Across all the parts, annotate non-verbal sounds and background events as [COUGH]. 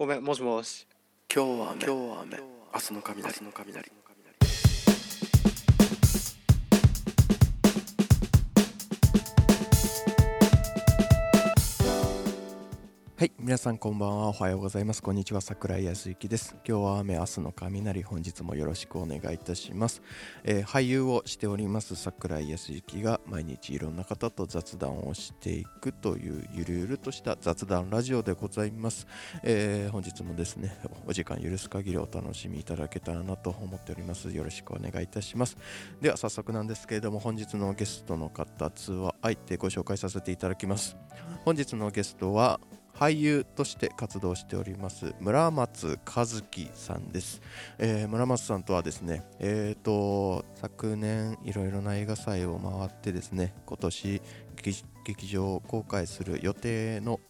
ごめんもしもし。今日は雨。今日は雨。明日の雷。明日の雷はい、皆さんこんばんは。おはようございます。こんにちは。桜井康之です。今日は雨、明日の雷。本日もよろしくお願いいたします。えー俳優をしております桜井康之が毎日いろんな方と雑談をしていくというゆるゆるとした雑談ラジオでございます。えー本日もですね、お時間許す限りお楽しみいただけたらなと思っております。よろしくお願いいたします。では早速なんですけれども、本日のゲストの方、通話相手ご紹介させていただきます。本日のゲストは俳優として活動しております村松和樹さんです、えー村松さんとはですねえー、と昨年いろいろな映画祭を回ってですね今年劇劇場公開する予定の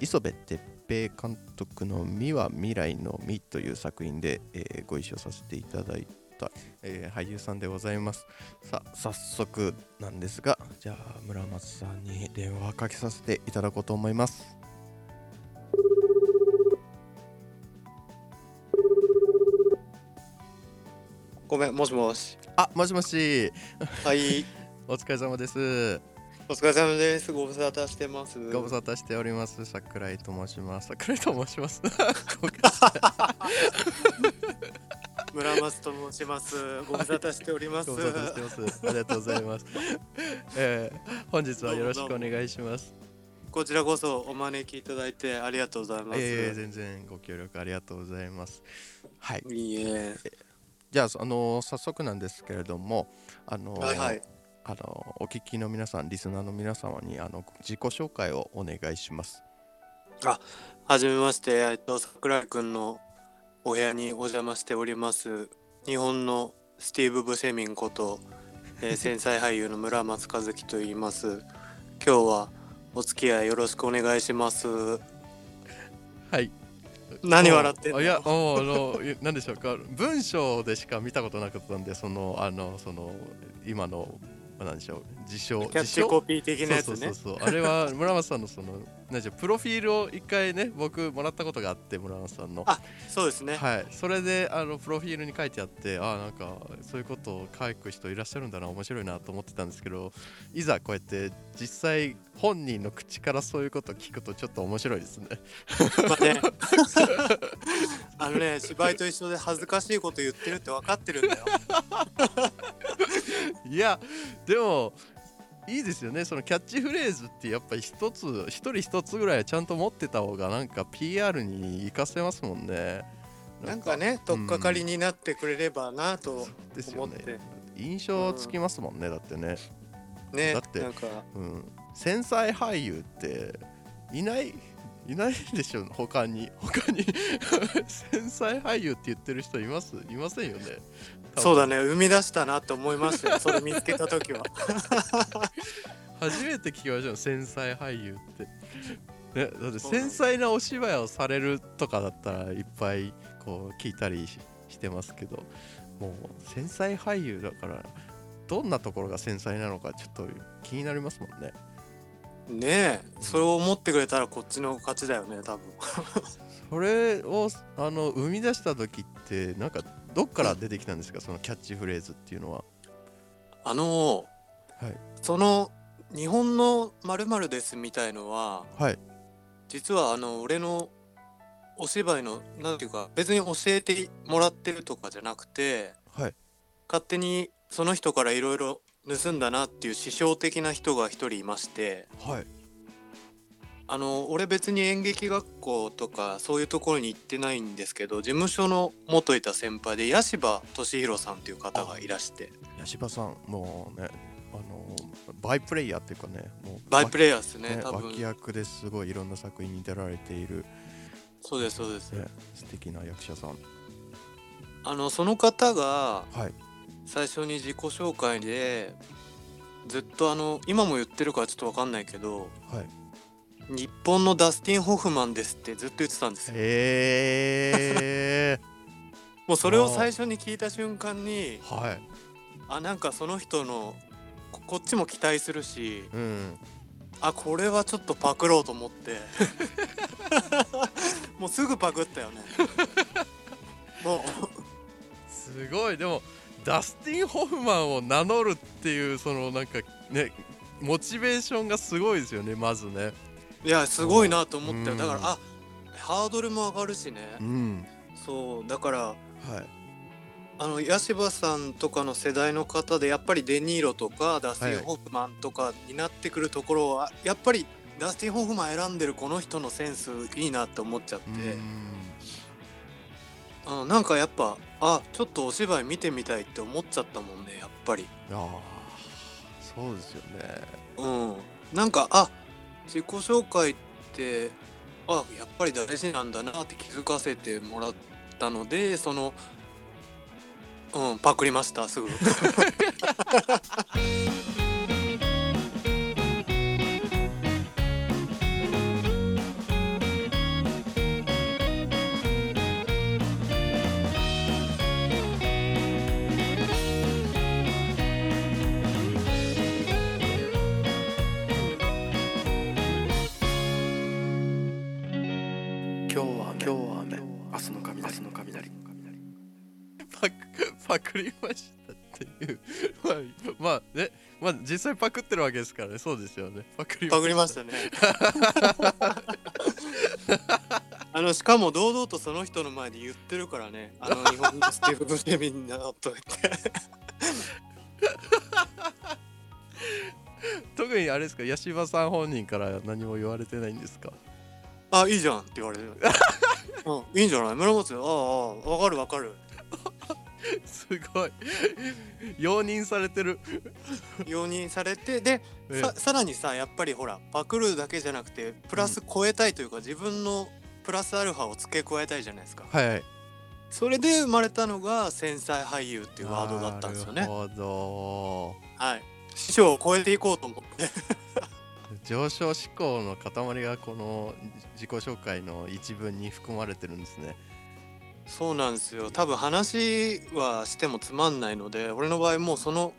磯部哲平監督の「美は未来の美」という作品で、えーご一緒させていただいた、えー俳優さんでございます。さあ早速なんですがじゃあ村松さんに電話かけさせていただこうと思います。ごめんもしもし。あもしもし。はい。[LAUGHS] お疲れ様です。お疲れ様です。ご無沙汰してます。ご無沙汰しております。桜井と申します。桜井と申します。[LAUGHS] 村松と申します。ご無沙汰しております。ご無沙汰してます。ありがとうございます、[LAUGHS] えー本日はよろしくお願いします。こちらこそお招きいただいてありがとうございます、えー全然ご協力ありがとうございます。はい。いいえじゃああの早速なんですけれどもあのはいはい。あのお聞きの皆さんリスナーの皆様にあの自己紹介をお願いします。はじめましてえっと桜井くんのお部屋にお邪魔しております日本のスティーブ・ブセミンこと、えー [LAUGHS] 繊細俳優の村松和樹と言います。今日はお付き合いよろしくお願いします。はい何笑ってんの？あいやおあのい何でしょうか？文章でしか見たことなかったんでそのあのその今の何でしょう自称キャッチコピー的なやつね。そうそうそうそう。あれは村松さんのその何でしょうプロフィールを一回ね僕もらったことがあって村松さんの。あそうですね。はい。それであのプロフィールに書いてあってあなんかそういうことを書く人いらっしゃるんだな面白いなと思ってたんですけどいざこうやって実際本人の口からそういうことを聞くとちょっと面白いですね。まあね。[LAUGHS] あのね芝居と一緒で恥ずかしいこと言ってるって分かってるんだよ。いやでもいいですよね。そのキャッチフレーズってやっぱり一つ一人一つぐらいはちゃんと持ってた方がなんか PR に活かせますもんね。なんかね取っかかりになってくれればなとですよね。思って。印象つきますもんねだってね。ねだってなんか。うん。繊細俳優っていないいないでしょ他に。他に。[LAUGHS] 繊細俳優って言ってる人います？いませんよねそうだね。生み出したなって思いましたよ。[LAUGHS] それ見つけた時は。[LAUGHS] 初めて聞きましたよ。繊細俳優って。ね、だって繊細なお芝居をされるとかだったらいっぱいこう聞いたりししてますけどもう繊細俳優だからどんなところが繊細なのかちょっと気になりますもんね。ねえ。それを思ってくれたらこっちの勝ちだよね多分。[LAUGHS] それをあの生み出した時ってなんかどっから出てきたんですか？そのキャッチフレーズっていうのは。あのはい。その日本のまるですみたいのははい。実はあの俺のお芝居のなんていうか別に教えてもらってるとかじゃなくてはい。勝手にその人からいろいろ盗んだなっていう師匠的な人が一人いましてはいあの俺別に演劇学校とかそういうところに行ってないんですけど事務所の元いた先輩で八柴俊弘さんっていう方がいらして。八柴さんもうねあのバイプレイヤーっていうかねもうバイプレイヤーですねね、多分。脇役ですごいいろんな作品に出られている、そうですそうです、ね、素敵な役者さん。あのその方がはい。最初に自己紹介でずっとあの今も言ってるからちょっと分かんないけどはい日本のダスティン・ホフマンですってずっと言ってたんですよ。へえ [LAUGHS] もうそれを最初に聞いた瞬間にはい。あなんかその人のここっちも期待するしうん。あこれはちょっとパクろうと思って。[LAUGHS] もうすぐパクったよね。[LAUGHS] もう。すごい。でもダスティン・ホフマンを名乗るっていうそのなんかねモチベーションがすごいですよねまずねいやすごいなと思ったうん。よだからあハードルも上がるしね。うん。そうだからはい。あのヤシバさんとかの世代の方でやっぱりデ・ニーロとかダスティン・はいホフマンとかになってくるところはやっぱりダスティン・ホフマン選んでるこの人のセンスいいなって思っちゃって、うん。あのなんかやっぱあちょっとお芝居見てみたいって思っちゃったもんねやっぱり。ああそうですよね。うん。なんかあ自己紹介ってあやっぱり大事なんだなって気づかせてもらったのでそのうんパクりましたすぐ。[LAUGHS] 実際パクってるわけですからね。そうですよね。パクりパクりましたね。[LAUGHS] あのしかも堂々とその人の前で言ってるからね。あの日本のスティーブ・ブレミンなと言って。[LAUGHS] 特にあれですか？八柴さん本人から何も言われてないんですか？あいいじゃんって言われる。うんいいんじゃない？村松ああああわかるわかる [LAUGHS] すごい。容認されてる。[LAUGHS] 容認されてでえささらにさやっぱりほらパクるだけじゃなくてプラス超えたいというか、自分のプラスアルファを付け加えたいじゃないですか。はいはい。それで生まれたのが繊細俳優っていうワードだったんですよね。なるほど。はい。師匠を超えていこうと思って。[LAUGHS] 上昇志向の塊がこの自己紹介の一文に含まれてるんですねそうなんですよ。多分話はしてもつまんないので俺の場合もうその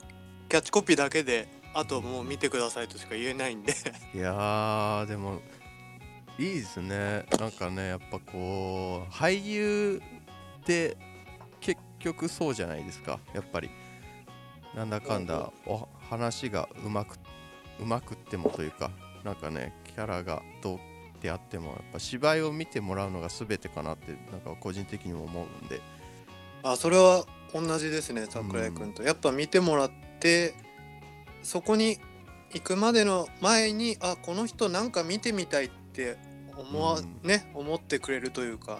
キャッチコピーだけであともう見てくださいとしか言えないんで。いやーでもいいですね。なんかねやっぱこう俳優って結局そうじゃないですか。やっぱり。なんだかんだお話がうまくうまくってもというかなんかねキャラがどうであってもやっぱ芝居を見てもらうのが全てかなってなんか個人的にも思うんで。あそれは同じですね桜井君と、やっぱ見てもらってそこに行くまでの前にあこの人なんか見てみたいって思わ、うん。ね思ってくれるというか。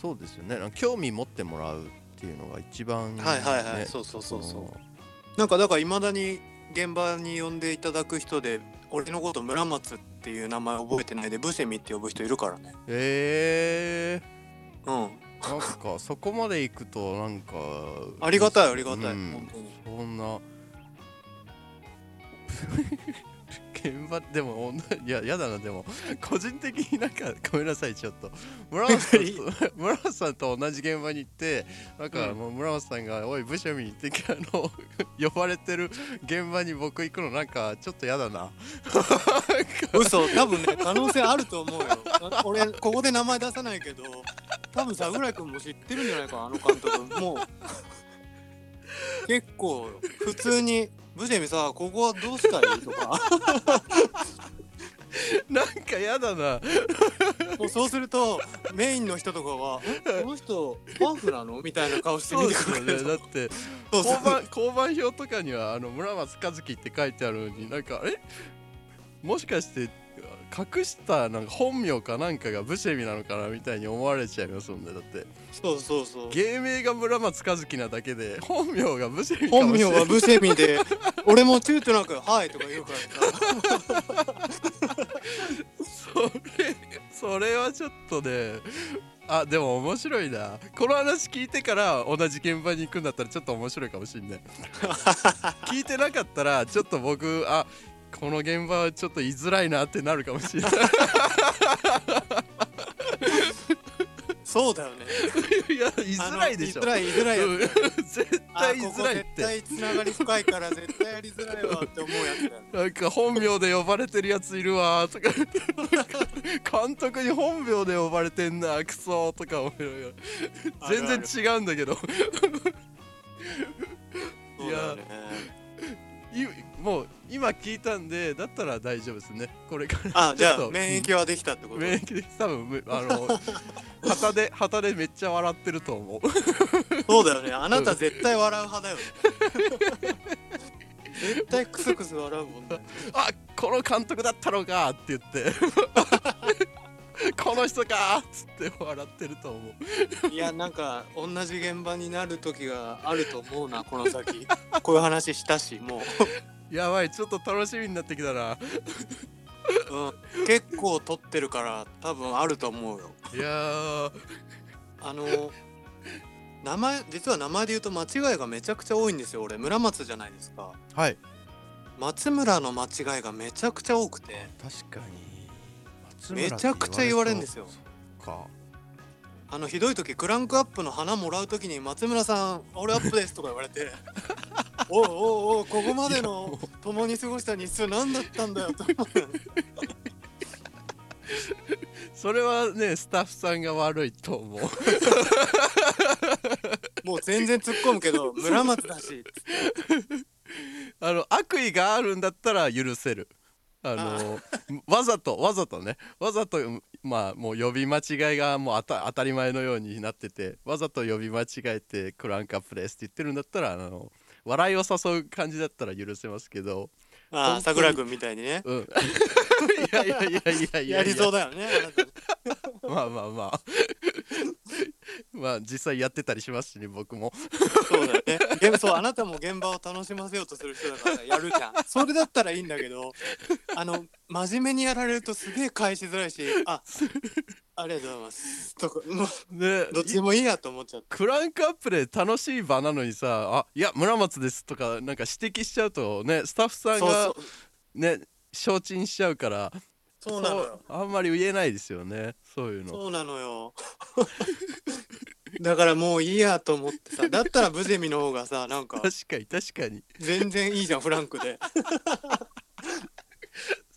そうですよね。興味持ってもらうっていうのが一番、ね、はいはいはい。そうそうそうそう。の。なんかだからいまだに現場に呼んでいただく人で俺のこと村松っていう名前覚えてないでブセミって呼ぶ人いるからね。え。うん。ー、なんかそこまで行くとなんかありがたいありがたい、うん。そんな現場でもおんないややだなでも。個人的になんかごめんなさいちょっと。[LAUGHS] 村松さんと [LAUGHS] 村松さんと同じ現場に行ってなんかうん。もう村松さんが「おいブシャミ」ってあの [LAUGHS] 呼ばれてる現場に僕行くのなんかちょっとやだな。嘘多分ね可能性あると思うよ。あ俺ここで名前出さないけど多分桜井君も知ってるんじゃないかなあの監督。もう結構普通に「ブセミさここはどうしたい? [LAUGHS]」とか。なんかやだな。もうそうするとメインの人とかは「えこの人ファンフなの?」みたいな顔して見ですよね。てくれるだって交番交番表とかにはあの村松和樹って書いてあるのになんかえ？もしかして隠したなんか本名かなんかがブシェミなのかなみたいに思われちゃいますもんねだって。そうそうそう。芸名が村松和樹なだけで本名がブシェミか本名はブセミで [LAUGHS] 俺も躊躇なく「はい」とか言うからさ。それそれはちょっとねあでも面白いな。この話聞いてから同じ現場に行くんだったらちょっと面白いかもしんない。[LAUGHS] 聞いてなかったらちょっと僕あこの現場はちょっと居づらいなってなるかもしれない。そそうだよね。いや言いづらいでしょ。あの言いづらい言いづらい絶あ対言いここ絶づらいって。対つながり深いから絶対やりづらいわって思うやつなんか本名で呼ばれてるやついるわとか監督に本名で呼ばれてんなクソとか思いながら。全然違うんだけど。そうだよね。いもう今聞いたんでだったら大丈夫ですね。これから。あじゃあ免疫はできたってこと？免疫で多分むあの [LAUGHS] 旗で旗でめっちゃ笑ってると思う。[LAUGHS] そうだよね。あなた絶対笑う派だよね。[LAUGHS] 絶対クスクス笑うもんね。あこの監督だったのかって言ってこの人かっつって笑ってると思う。いやなんか同じ現場になる時があると思うなこの先。こういう話したしもやばいちょっと楽しみになってきたな。う、うん、結構撮ってるから多分あると思うよ。いやー。あの名前実は名前で言うと間違いがめちゃくちゃ多いんですよ俺。村松じゃないですか。はい。松村の間違いがめちゃくちゃ多くて。確かにめちゃくちゃ言われるんですよ。か。あのひどい時クランクアップの花もらう時に「松村さん俺アップです」とか言われて「[LAUGHS] おうおうおうここまでの共に過ごした日数何だったんだよ」と思ってそれはねスタッフさんが悪いと思う。もう全然突っ込むけど村松だし [LAUGHS] あの悪意があるんだったら許せるあのわざとわざとね。わざとまあもう呼び間違いがもうあた当たり前のようになっててわざと呼び間違えてクランクアップですって言ってるんだったらあの笑いを誘う感じだったら許せますけどああ桜君みたいにね。うん。[LAUGHS] いやいやいやいやいやいや。やりそうだよね [LAUGHS] まあまあまあ [LAUGHS] まあ実際やってたりしますしね僕も。そうだよね。現そうあなたも現場を楽しませようとする人だからやるじゃん。[LAUGHS] それだったらいいんだけどあの真面目にやられるとすげえ返しづらいしあありがとうございます。とかもうねどっちでもいいやと思っちゃってクランクアップで楽しい場なのにさ「あいや村松です」とかなんか指摘しちゃうとねスタッフさんがね承知しちゃうからそうなのよ。あんまり言えないですよね。そういうの。そうなのよ。[LAUGHS] だからもういいやと思ってさだったらブゼミの方がさなんか確かに確かに。全然いいじゃんフランクで。[LAUGHS]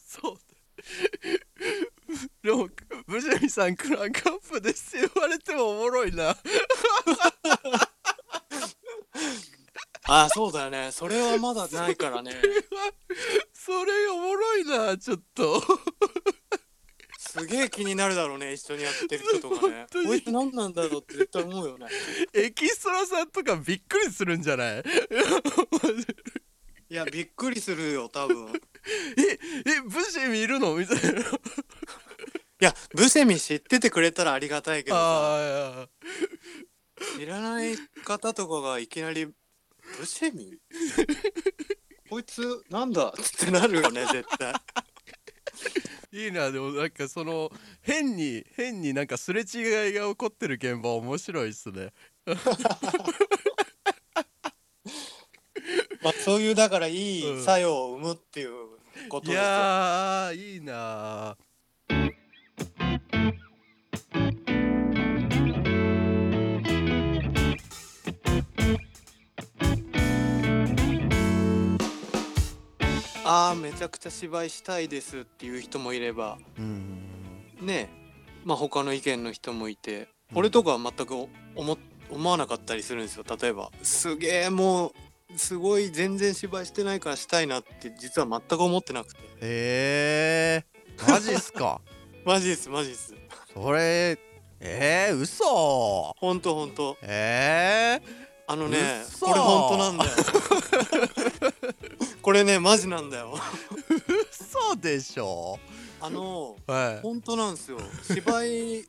そう。でもブジェミさんクランクアップですって言われてもおもろいな。[LAUGHS] ああそうだよね。それはまだないからね。それおもろいなちょっとすげえ気になるだろうね一緒にやってる人とかね。[LAUGHS] こいつ何なんだろうって絶対思うよね。エキストラさんとかびっくりするんじゃない？[LAUGHS] いやびっくりするよ多分。い [LAUGHS] ええブジェミいるの？みたいなやブセミ知っててくれたらありがたいけどさ。知らない方とかがいきなり「ブセミこいつなんだ?」ってなるよね絶対いいなでもなんかその変に変になんかすれ違いが起こってる現場面白いっすね。[LAUGHS] まあそういうだからいうんい作用を生むっていうこといですよ、やーいいなああめちゃくちゃ芝居したいですっていう人もいれば。うん。ね。まあ他の意見の人もいて、うん俺とかは全く思思わなかったりするんですよ。例えばすげえもうすごい全然芝居してないからしたいなって実は全く思ってなくて。へえマジっすか？[LAUGHS] マジですマジです。それえー、嘘。ほんとほんと。えあのね嘘。これほんとなんだよ [LAUGHS] これねマジなんだよ。ー、嘘でしょ？あのはい。本当なんですよ。芝居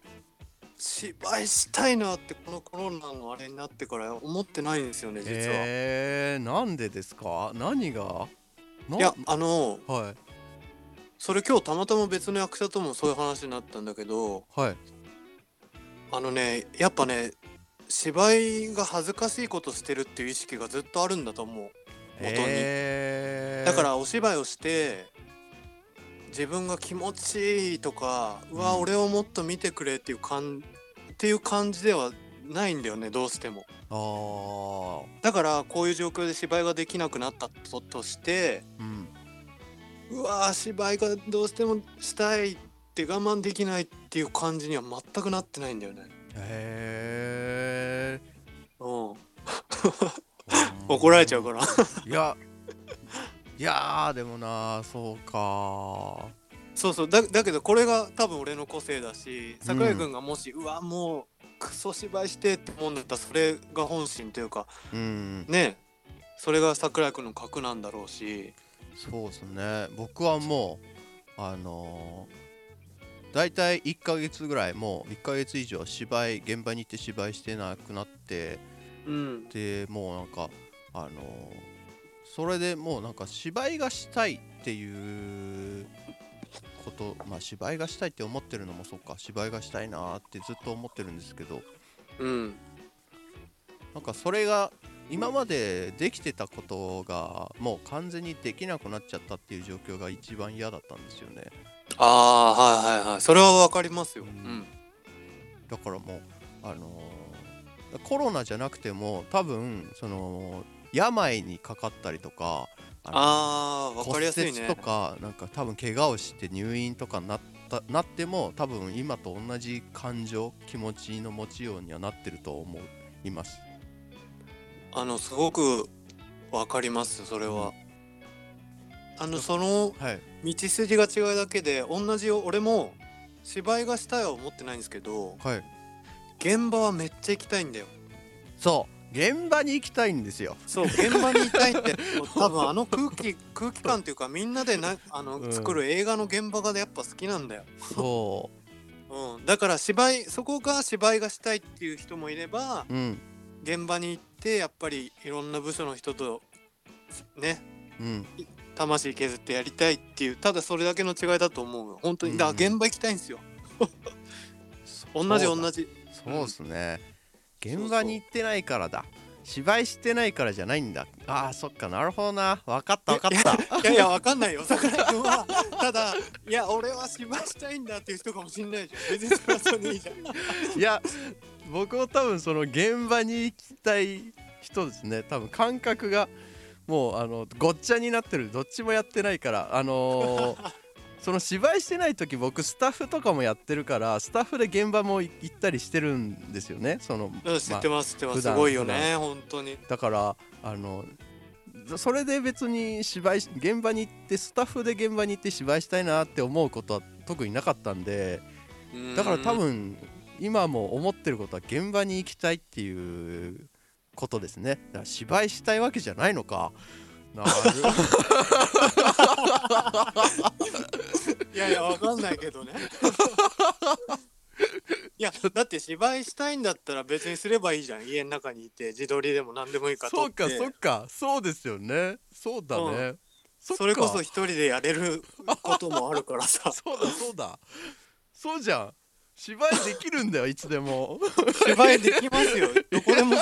芝居したいなってこのコロナのあれになってから思ってないんですよね実は、えー、なんでですか？何が？ないやあのはい。それ今日たまたま別の役者ともそういう話になったんだけどはい。あのねやっぱね芝居が恥ずかしいことしてるっていう意識がずっとあるんだと思う元に、えー、だからお芝居をして自分が気持ちいいとか、うわうん。俺をもっと見てくれっていう感っていう感じではないんだよねどうしても。あだからこういう状況で芝居ができなくなったととしてーうん。うわー芝居がどうしてもしたいって我慢できないっていう感じには全くなってないんだよね。へえうん [LAUGHS] 怒られちゃうから。いやいやーでもなそうか。そうそうだだけどこれが多分俺の個性だし桜井君がもし、うわもうクソ芝居してって思うんだったらそれが本心というかうん。ねそれが桜井君の核なんだろうし。そうですね。僕はもうあのー、大体1ヶ月ぐらいもう1ヶ月以上芝居現場に行って芝居してなくなってうん。でもうなんかあのーそれでもうなんか芝居がしたいっていうことまあ芝居がしたいって思ってるのもそうか芝居がしたいなーってずっと思ってるんですけどうん。なんかそれが今までできてたことがもう完全にできなくなっちゃったっていう状況が一番嫌だったんですよね。ああはいはいはい。それはわかりますよ、ううんん、だからもうあのーコロナじゃなくても多分その病にかかったりとかあのああわかりやすいね。骨折とかなんか多分怪我をして入院とかなったなっても多分今と同じ感情気持ちの持ちようにはなってると思います。あのすごくわかりますそれは、あのそのはい。道筋が違うだけで同じよ俺も芝居がしたいは思ってないんですけどはい。現場はめっちゃ行きたいんだよ。そう現場に行きたいんですよ。そう現場にいたいって。[LAUGHS] 多分あの空気空気感っていうかみんなでなあの、うん。作る映画の現場がやっぱ好きなんだよ、そう。[LAUGHS] うん、だから芝居そこが芝居がしたいっていう人もいればうん。現場に行ってやっぱりいろんな部署の人とねうん。魂削ってやりたいっていうただそれだけの違いだと思うよ。本当に。うん。だから現場行きたいんですよ。[LAUGHS] 同じ同じ。そうですね現場に行ってないからだ。芝居してないからじゃないんだ。あーそっかなるほどな。分かった分かった。いやいやわかんないよ。桜井君はただいや俺は芝居したいんだっていう人かもしんないじゃん。別にそれはそれでいいじゃん。いや僕も多分その現場に行きたい人ですね。多分感覚がもうあのごっちゃになってる。どっちもやってないからあのーその芝居してない時僕スタッフとかもやってるからスタッフで現場も行ったりしてるんですよね。そのうん知ってます知ってます。すごいよね本当に。だからあのそれで別に芝居し現場に行ってスタッフで現場に行って芝居したいなって思うことは特になかったんでだから多分今も思ってることは現場に行きたいっていうことですね。だから芝居したいわけじゃないのかな [LAUGHS] るいやいやわかんないけどね。いやだって芝居したいんだったら別にすればいいじゃん。家の中にいて自撮りでも何でもいいから撮そうかそうか。そうですよね。そうだね、そっか。それこそ一人でやれることもあるからさ。[LAUGHS] そうだそうだ。そうじゃん。芝居できるんだよいつでも。芝居できますよ。どこでも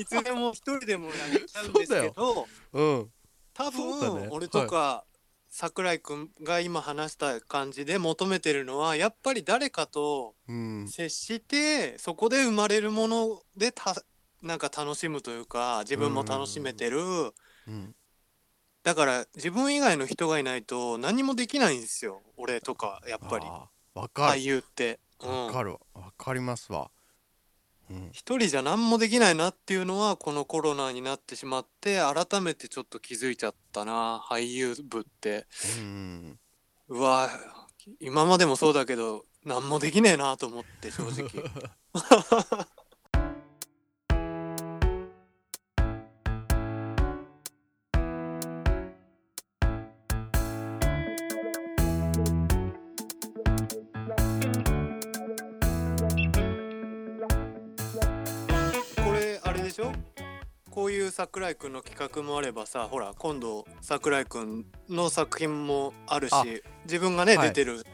いつでも一人でもやれちゃうんですけど。[LAUGHS] うん多そうだね。分俺とか桜井くんが今話した感じで求めてるのはやっぱり誰かとうん。接してそこで生まれるものでたなんか楽しむというか自分も楽しめてる。うんだから自分以外の人がいないと何もできないんですよ。俺とかやっぱり。俳る。優って。うん。わかるわ。わかりますわ。うん一人じゃ何もできないなっていうのはこのコロナになってしまって改めてちょっと気づいちゃったな俳優部って。うん。うわ今までもそうだけど何もできねえなと思って正直 [LAUGHS] 桜井くんの企画もあればさほら今度桜井くんの作品もあるしあ自分がね、はい。出てる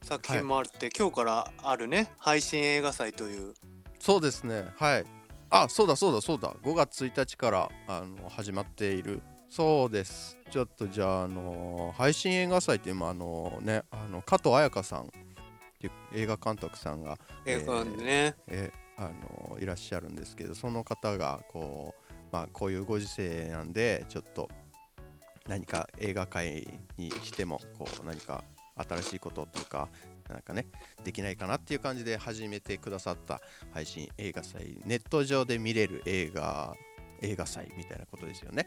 作品もあるって、今日からあるね配信映画祭という。そうですね。はい。あそうだそうだそうだ。5月1日からあの始まっている。そうです。ちょっとじゃあ、あの配信映画祭って今あのねあの加藤彩香さんっていう映画監督さんが、映画館でね、えーあのいらっしゃるんですけどその方がこう,、まあ、こういうご時世なんでちょっと何か映画界にしてもこう何か新しいことというかなんかねできないかなっていう感じで始めてくださった配信映画祭。ネット上で見れる映画映画祭みたいなことですよね。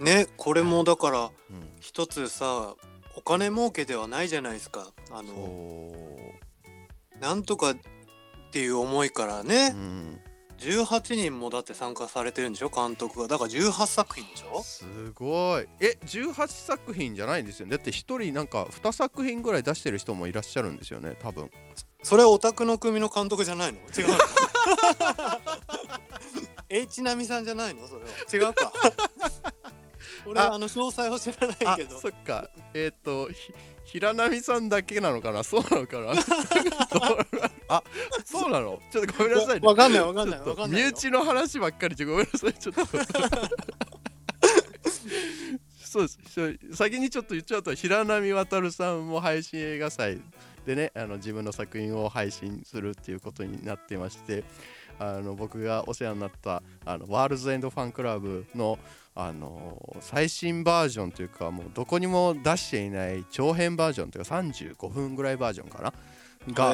ねこれもだからうん、一つさお金儲けではないじゃないですか。あのなんとかっていう思いからね。う、ん、18人もだって参加されてるんでしょ？監督が。だから18作品でしょ？すごい。え18作品じゃないんですよね？だって1人なんか2作品ぐらい出してる人もいらっしゃるんですよね多分。それはオタクの組の監督じゃないの？違うの？[LAUGHS] H 波さんじゃないの？それは。違うか。[LAUGHS] 俺はあ。の詳細は知らないあけど。そっか。えっ、とひ平波さんだけなのかな？そうなのかな？[LAUGHS] ちょっとごめんなさいね。わかんないわかんないわかんないよ。身内の話ばっかりでごめんなさいちょっと。[LAUGHS] そうです。先にちょっと言っちゃうと平波渡さんも配信映画祭でねあの自分の作品を配信するっていうことになってましてあの僕がお世話になったあのワールズエンドファンクラブのあの最新バージョンというかもうどこにも出していない長編バージョンというか35分ぐらいバージョンかな？が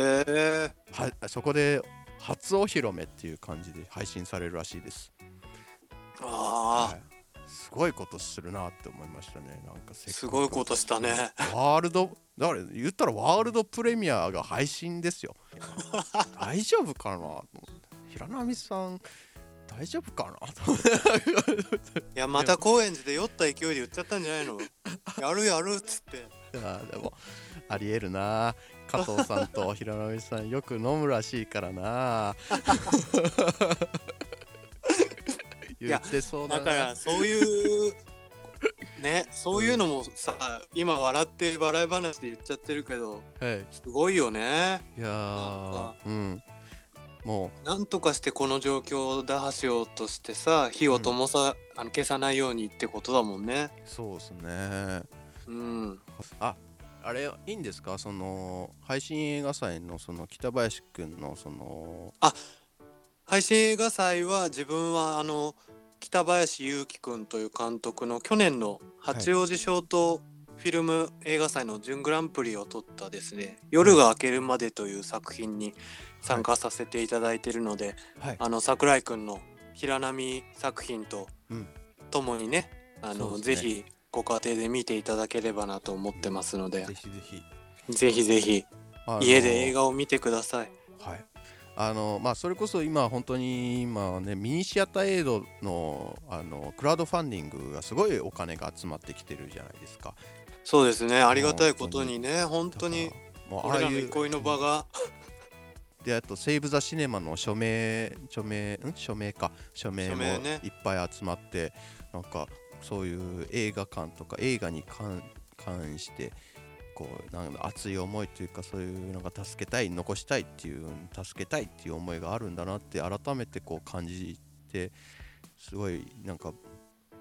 そこで初お披露目っていう感じで配信されるらしいです。あはい。すごいことするなって思いましたね。なんかすごいことしたね。ワールドだから言ったらワールドプレミアが配信ですよ。[LAUGHS] 大丈夫かな平波さん大丈夫かないやまた高円寺で酔った勢いで言っちゃったんじゃないの？やるやるっつって。[LAUGHS] いやでもありえるな加藤さんと平波さんよく飲むらしいからな。言ってそうだな。だからそういうねそういうのもさ今笑って笑い話で言っちゃってるけどはい。すごいよね。いやうん。もなんとかしてこの状況を打破しようとしてさ火を灯さ、あの消さないようにってことだもんね。うそうですね。うん。ああれいいんですか？その配信映画祭のその北林くんのその配信映画祭は自分はあの北林裕樹くんという監督の去年の八王子ショートフィルム映画祭の準グランプリを取ったですね「夜が明けるまで」という作品に参加させていただいているので、はい。あの桜井くんの平波作品とうん。ともにねあのそうですね。ぜひご家庭で見ていただければなと思ってますので。ぜ、ひぜひ。ぜひぜひ。家で映画を見てください。はい。あのまあそれこそ今本当に今ねミニシアターエイドのあのクラウドファンディングがすごいお金が集まってきてるじゃないですか。そうですね。ありがたいことにね本当に。あ俺あいうらの憩いの場が。であとセーブ・ザ・シネマの署名署名ん？署名か。署名もいっぱい集まって、なんかそういう映画館とか映画に関してこうなんか熱い思いというかそういうなんか助けたい残したいっていう助けたいっていう思いがあるんだなって改めてこう感じてすごいなんか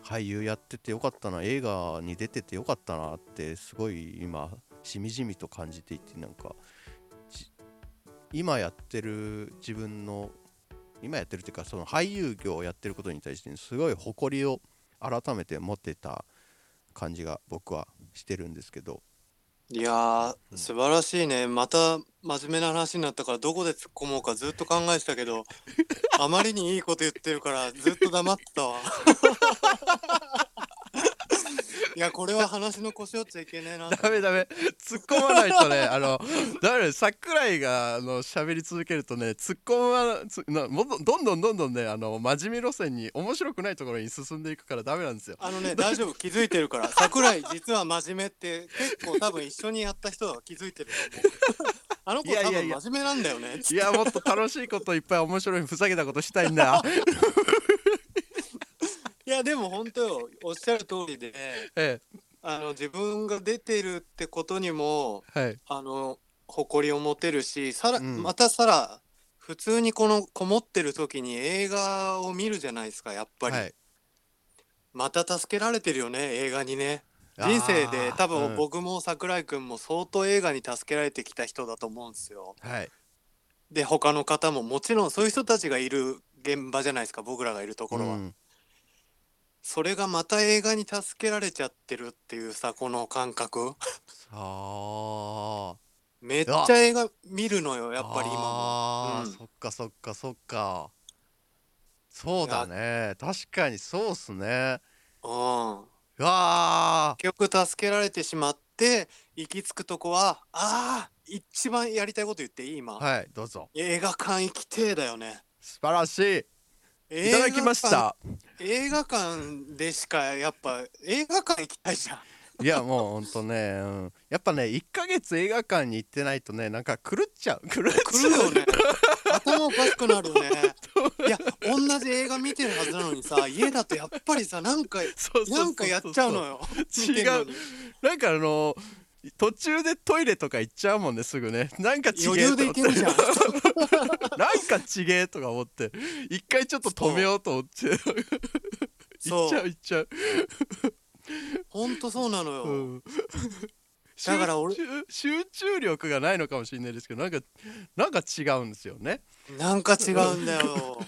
俳優やっててよかったな映画に出ててよかったなってすごい今しみじみと感じていてなんか今やってる自分の今やってるっていうかその俳優業をやってることに対してすごい誇りを改めて持ってた感じが僕はしてるんですけど。いやー素晴らしいね。また真面目な話になったからどこで突っ込もうかずっと考えてたけど [LAUGHS] あまりにいいこと言ってるからずっと黙ってたわいやこれは話の腰折っちゃいけねえな。ダメダメ。突っ込まないとねあのダメ桜井があの喋り続けるとね突っ込まつなもどどんどんどんどんねあの真面目路線に面白くないところに進んでいくからダメなんですよ。あのね大丈夫。気づいてるから。桜井実は真面目って結構多分一緒にやった人は気づいてると思う。あの子多いやいやいや。分真面目なんだよね。いやもっと楽しいこといっぱい面白いふざけたことしたいんだ [LAUGHS] やでも本当よおっしゃる通りでえあの自分が出てるってことにもえはい。あの誇りを持てるしさら、うん。またさら普通にこのこもってる時に映画を見るじゃないですかやっぱり、はい。また助けられてるよね映画にね。人生で多分僕も桜井くんも相当映画に助けられてきた人だと思うんですよ。はい。で他の方ももちろんそういう人たちがいる現場じゃないですか僕らがいるところは。うんそれがまた映画に助けられちゃってるっていうさこの感覚。さあめっちゃ映画見るのよやっぱり今も。あー、うん。そっかそっかそっか。そうだね。確かにそうっすね。うん。うわ結局助けられてしまって行き着くとこはああ一番やりたいこと言っていい今、ーはいどうぞ。映画館行きてえだよね。素晴らしいいただきました。映画館でしかやっぱ映画館行きたいじゃん。いやもうほんとね、うん、やっぱね1ヶ月映画館に行ってないとねなんか狂っちゃう。狂っちゃうよね。頭おかしくなるよね。いや同じ映画見てるはずなのにさ家だとやっぱりさなんかなんかやっちゃうのよ。見てんのに。なんかあの途中でトイレとか行っちゃうもんねすぐね。なんかちげえ余裕でいけるじゃん。[LAUGHS] なんかちげえとか思って。一回ちょっと止めようと思って。行っちゃう行っちゃう、ほんとそうなのよ、うん、[LAUGHS] だから俺集中力がないのかもしれないですけどなんかなんか違うんですよね。なんか違うんだよ。[LAUGHS]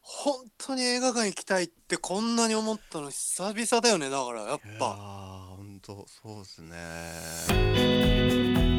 本当に映画館行きたいってこんなに思ったの久々だよねだからやっぱ当そうですね。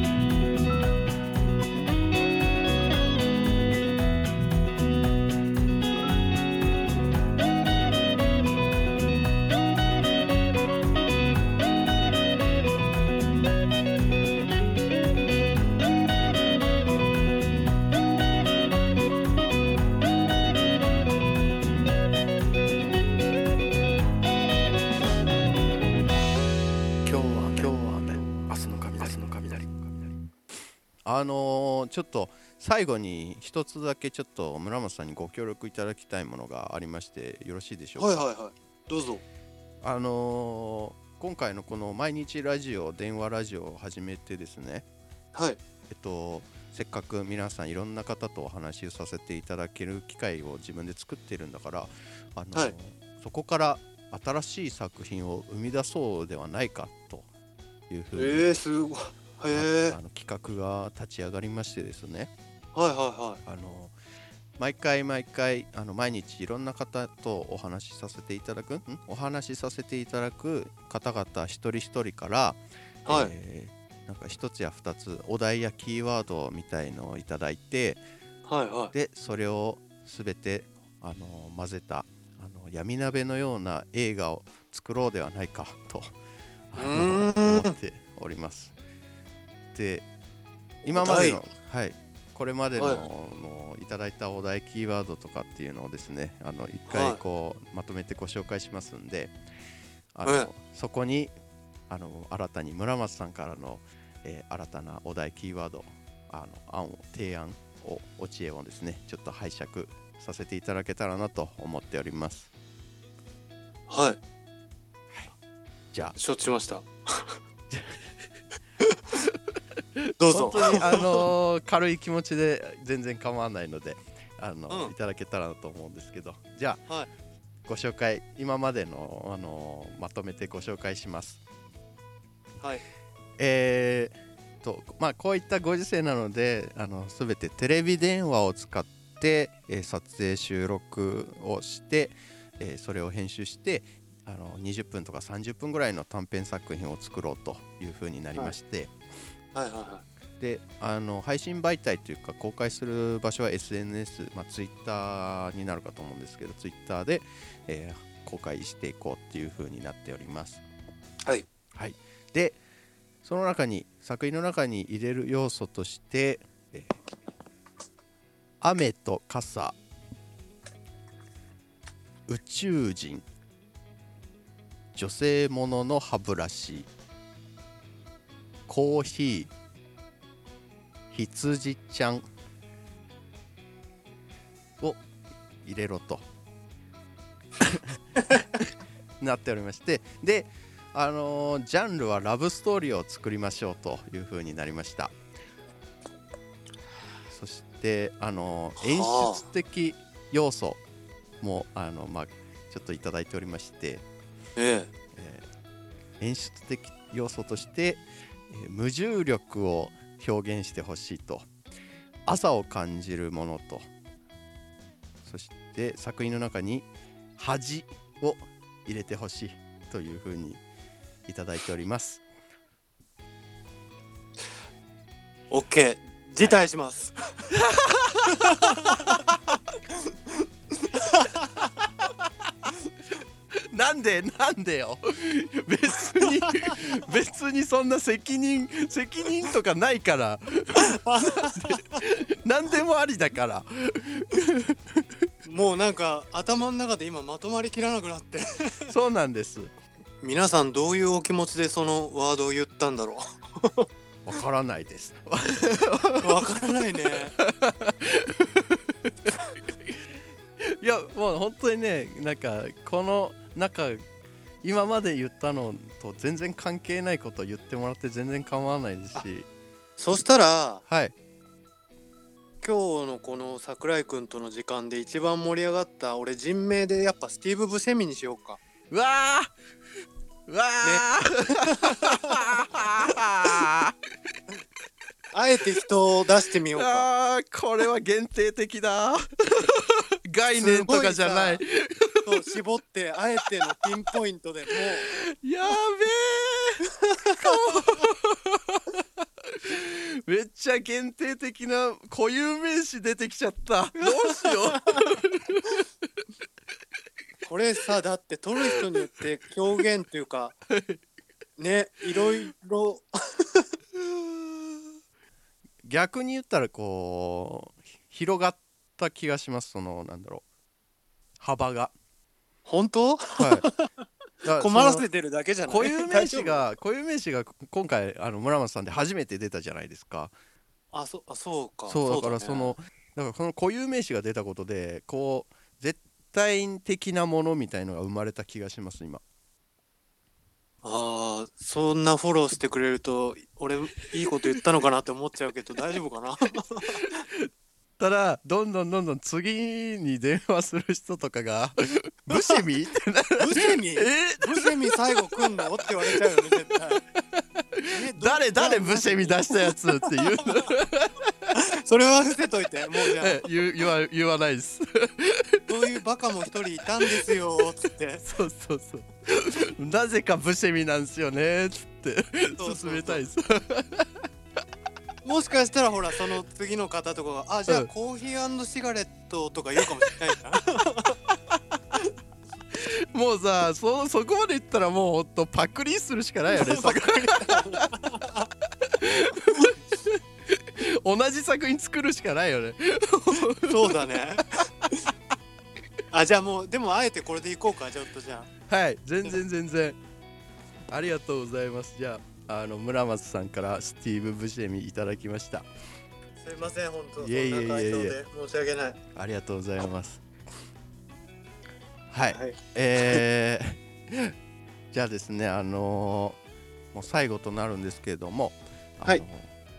あのーちょっと最後に一つだけちょっと村松さんにご協力いただきたいものがありましてよろしいでしょうか、はいはいはい。どうぞ。あのー今回のこの毎日ラジオ電話ラジオを始めてですね。はい。えっとせっかく皆さんいろんな方とお話をさせていただける機会を自分で作ってるんだからあのーはい。そこから新しい作品を生み出そうではないかというふうに、えー、すごいあの企画が立ち上がりましてですね。はいはいはあの毎回毎回あの毎日いろんな方とお話しさせていただくん？お話しさせていただく方々一人一人から、いはい、えーなんか一つや二つお題やキーワードみたいのをいただいてはいはい。でそれを全てあの混ぜたあの闇鍋のような映画を作ろうではないかと思っております。で今までの、はい、これまでの,、はい。のいただいたお題キーワードとかっていうのをですねあの一回はい。こう、まとめてご紹介しますんであの、はい。そこにあの新たに村松さんからの、えー新たなお題キーワードあの案を提案をお知恵をですねちょっと拝借させていただけたらなと思っております。はい。じゃあ。承知しました [LAUGHS] [LAUGHS] どうぞ。本当にあのー [LAUGHS] 軽い気持ちで全然構わないのであの、うん。いただけたらなと思うんですけど。じゃあ、はい。ご紹介今までの、あのーまとめてご紹介します。はい。えーとまあこういったご時世なのであの全てテレビ電話を使って、えー撮影収録をして、えーそれを編集してあの20分とか30分ぐらいの短編作品を作ろうというふうになりまして、はいはいはであの配信媒体というか公開する場所は SNS、まあ、Twitter になるかと思うんですけど Twitter で、えー公開していこうっていう風になっております。はい、はい、でその中に作品の中に入れる要素として、えー雨と傘。宇宙人。女性ものの歯ブラシコーヒー羊ちゃん。を入れろと。[LAUGHS] なっておりまして。であのージャンルはラブストーリーを作りましょうというふうになりました。そしてあのー演はあ。出的要素もあのまあちょっといただいておりまして、いえ。えー演出的要素として、えー無重力を表現してほしいと。朝を感じるものと。そして作品の中に恥を入れてほしいというふうにいただいております。OK 辞退します、[LAUGHS] なんでなんでよ。別に別にそんな責任責任とかないから。何でもありだから。もうなんか頭の中で今まとまりきらなくなって。そうなんです。皆さんどういうお気持ちでそのワードを言ったんだろわからないです。うわからないねいやもう本当にねなんかこの中今まで言ったのと全然関係ないことを言ってもらって全然構わないですし。そしたらはい。今日のこの桜井くんとの時間で一番盛り上がった俺人名でやっぱスティーブ・ブセミにしようか。うわーうわー、[LAUGHS] あえて人を出してみようか。あーこれは限定的だ概念とかじゃないすごいさ。そう絞ってあえてのピンポイントでもう。やべえ。めっちゃ限定的な固有名詞出てきちゃった。どうしよこれさだって撮る人によって表現っていうかねいろいろ。う逆に言ったらこう広がった気がします。そのなんだろう。幅が。本当？はい。[LAUGHS] だ困らせてるだけじゃない？固有名詞が固有名詞が今回あの村松さんで初めて出たじゃないですか。あそあそうか。そうだからね。そのだからこの固有名詞が出たことでこう絶対的なものみたいのが生まれた気がします今。ああそんなフォローしてくれると俺いいこと言ったのかなって思っちゃうけど大丈夫かな？[LAUGHS] ただどんどんどんどん次に電話する人とかが「[LAUGHS] ブシェミ?」ってなるブセミ？え？ブセミ最後来んの？って言われちゃうよね絶対。誰誰ブシェミ出したやつって言う [LAUGHS] それは伏せといてもうじゃあ。え言う言わ言わないです。そういうバカも一人いたんですよつって。そうそうそう。なぜかブシェミなんですよねっつって。進めたいですもしかしたらほらその次の方とかが「あじゃうん。あコーヒーシガレット」とか言うかもしれないじゃんもうさそそこまで言ったらもうほんとパクリするしかないよね [LAUGHS] [LAUGHS] 同じ作品作るしかないよね。[LAUGHS] そうだね。あじゃあもうでもあえてこれでいこうかちょっとじゃあ。はい全然全然。ありがとうございます。じゃああの村松さんからスティーブ・ブシェミいただきました。すいません本当いえいえいえいえ。申し訳ない。ありがとうございます。はい、はい。えー [LAUGHS] じゃあですねあのーもう最後となるんですけれども、あのはい。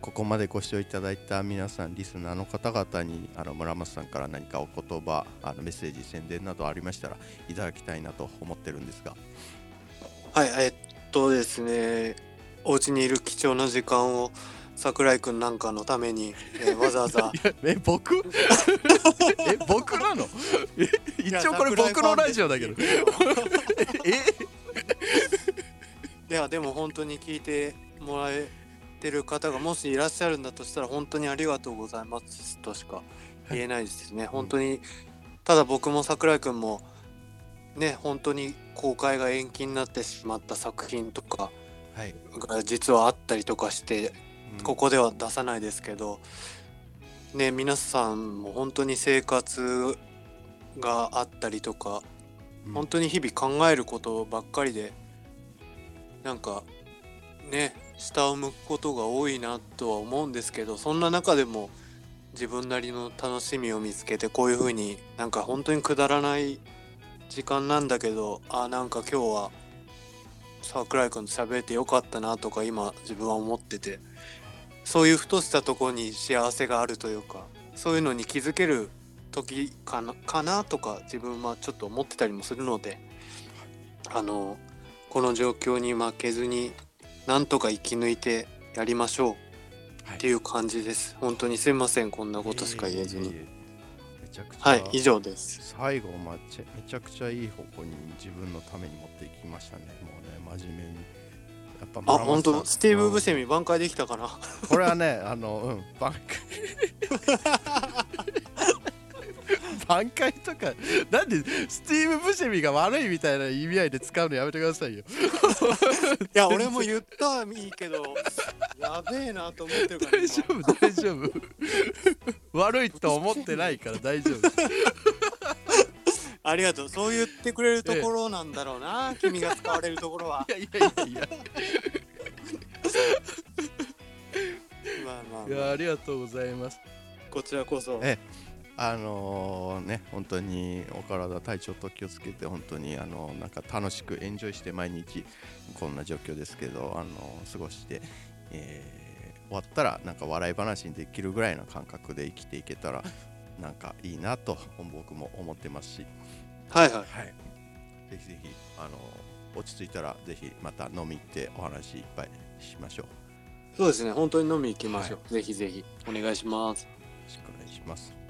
ここまでご視聴いただいた皆さんリスナーの方々にあの村松さんから何かお言葉あのメッセージ宣伝などありましたらいただきたいなと思ってるんですが。はいえっとですねお家にいる貴重な時間を桜井くんなんかのために、えー [LAUGHS] わざわざ。え僕？[LAUGHS] え僕なの？[LAUGHS] 一応これ僕のラジオだけど。え？いやでも本当に聞いてもらえてる方がもしいらっしゃるんだとしたら本当にありがとうございますとしか言えないですね、本当にただ僕も桜井くんもね本当に公開が延期になってしまった作品とかはい、が実はあったりとかしてうん。ここでは出さないですけどね皆さんも本当に生活があったりとかうん。本当に日々考えることばっかりでなんかね下を向くことが多いなとは思うんですけどそんな中でも自分なりの楽しみを見つけてこういう風になんか本当にくだらない時間なんだけどあなんか今日は桜井君と喋れてよかったなとか今自分は思っててそういうふとしたとこに幸せがあるというかそういうのに気づける時かなかなとか自分はちょっと思ってたりもするのであのこの状況に負けずになんとか生き抜いてやりましょうっていう感じです。本当にすいませんこんなことしか言えずに。えいえいえめちゃくちゃはい以上です。最後まちゃめちゃくちゃいい方向に自分のために持っていきましたね。もうね真面目にやっぱあ本当スティーブ・ブうんセミ挽回できたかなこれはねあのうん挽回 [LAUGHS] 挽回とかなんでスティーブ・ブシェミが悪いみたいな意味合いで使うのやめてくださいよ。[LAUGHS] いや俺も言ったはいいけどやべえなと思ってるから大丈夫大丈夫。悪いと思ってないから大丈夫。ありがとう。そう言ってくれるところなんだろうな、君が使われるところは。いやいやいやいや。[LAUGHS] まあまあ、いやありがとうございます。こちらこそ。えあのね本当にお体体調と気をつけて本当にあのなんか楽しくエンジョイして毎日こんな状況ですけどあの過ごして、えー終わったらなんか笑い話にできるぐらいの感覚で生きていけたらなんかいいなと僕も思ってますし、はいはい。はい、ぜひぜひあの落ち着いたらぜひまた飲み行ってお話いっぱいしましょう。よそうですね。本当に飲み行きましょう、ぜひぜひ。お願いします。ろしくお願いします。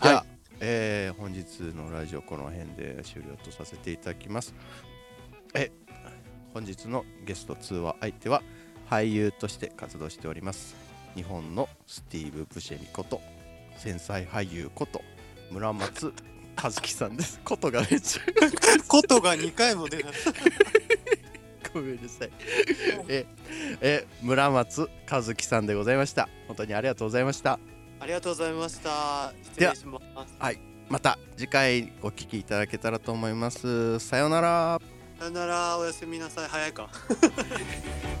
はい、じゃあ、はいえー本日のラジオこの辺で終了とさせていただきます。え本日のゲスト通話相手は俳優として活動しております日本のスティーブ・ブシェミこと繊細俳優こと村松和樹さんです。[LAUGHS] ことがめっちゃことが2回も出たごめんなさい。ええ村松和樹さんでございました。本当にありがとうございました。ありがとうございました。失礼します。また次回お聞きいただけたらと思います。さようなら。さよなら。おやすみなさい。早いか [LAUGHS]